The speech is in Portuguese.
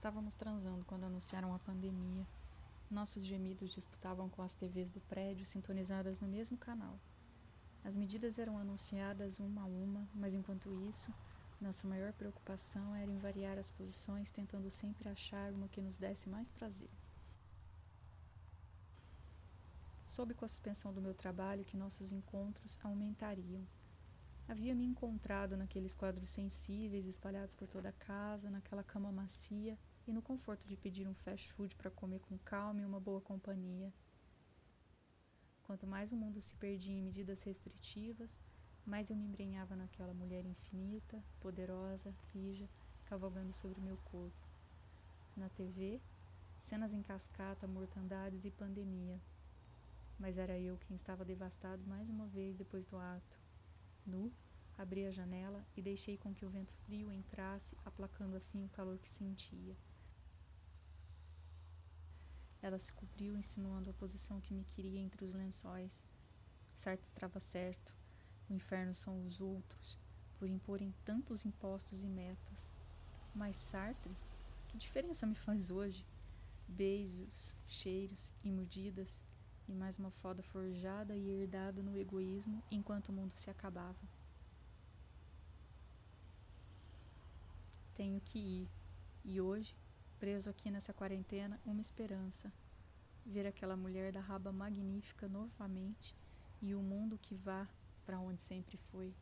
estávamos transando quando anunciaram a pandemia. Nossos gemidos disputavam com as TVs do prédio sintonizadas no mesmo canal. As medidas eram anunciadas uma a uma, mas enquanto isso, nossa maior preocupação era em variar as posições, tentando sempre achar uma que nos desse mais prazer. Soube com a suspensão do meu trabalho que nossos encontros aumentariam. Havia me encontrado naqueles quadros sensíveis espalhados por toda a casa, naquela cama macia e no conforto de pedir um fast food para comer com calma e uma boa companhia. Quanto mais o mundo se perdia em medidas restritivas, mais eu me embrenhava naquela mulher infinita, poderosa, rija, cavalgando sobre meu corpo. Na TV, cenas em cascata, mortandades e pandemia. Mas era eu quem estava devastado mais uma vez depois do ato. Nu, abri a janela e deixei com que o vento frio entrasse, aplacando assim o calor que sentia. Ela se cobriu, insinuando a posição que me queria entre os lençóis. Sartre estava certo. O inferno são os outros, por imporem tantos impostos e metas. Mas Sartre, que diferença me faz hoje? Beijos, cheiros e mordidas, e mais uma foda forjada e herdada no egoísmo enquanto o mundo se acabava. Tenho que ir, e hoje preso aqui nessa quarentena, uma esperança: ver aquela mulher da raba magnífica novamente e o mundo que vá para onde sempre foi.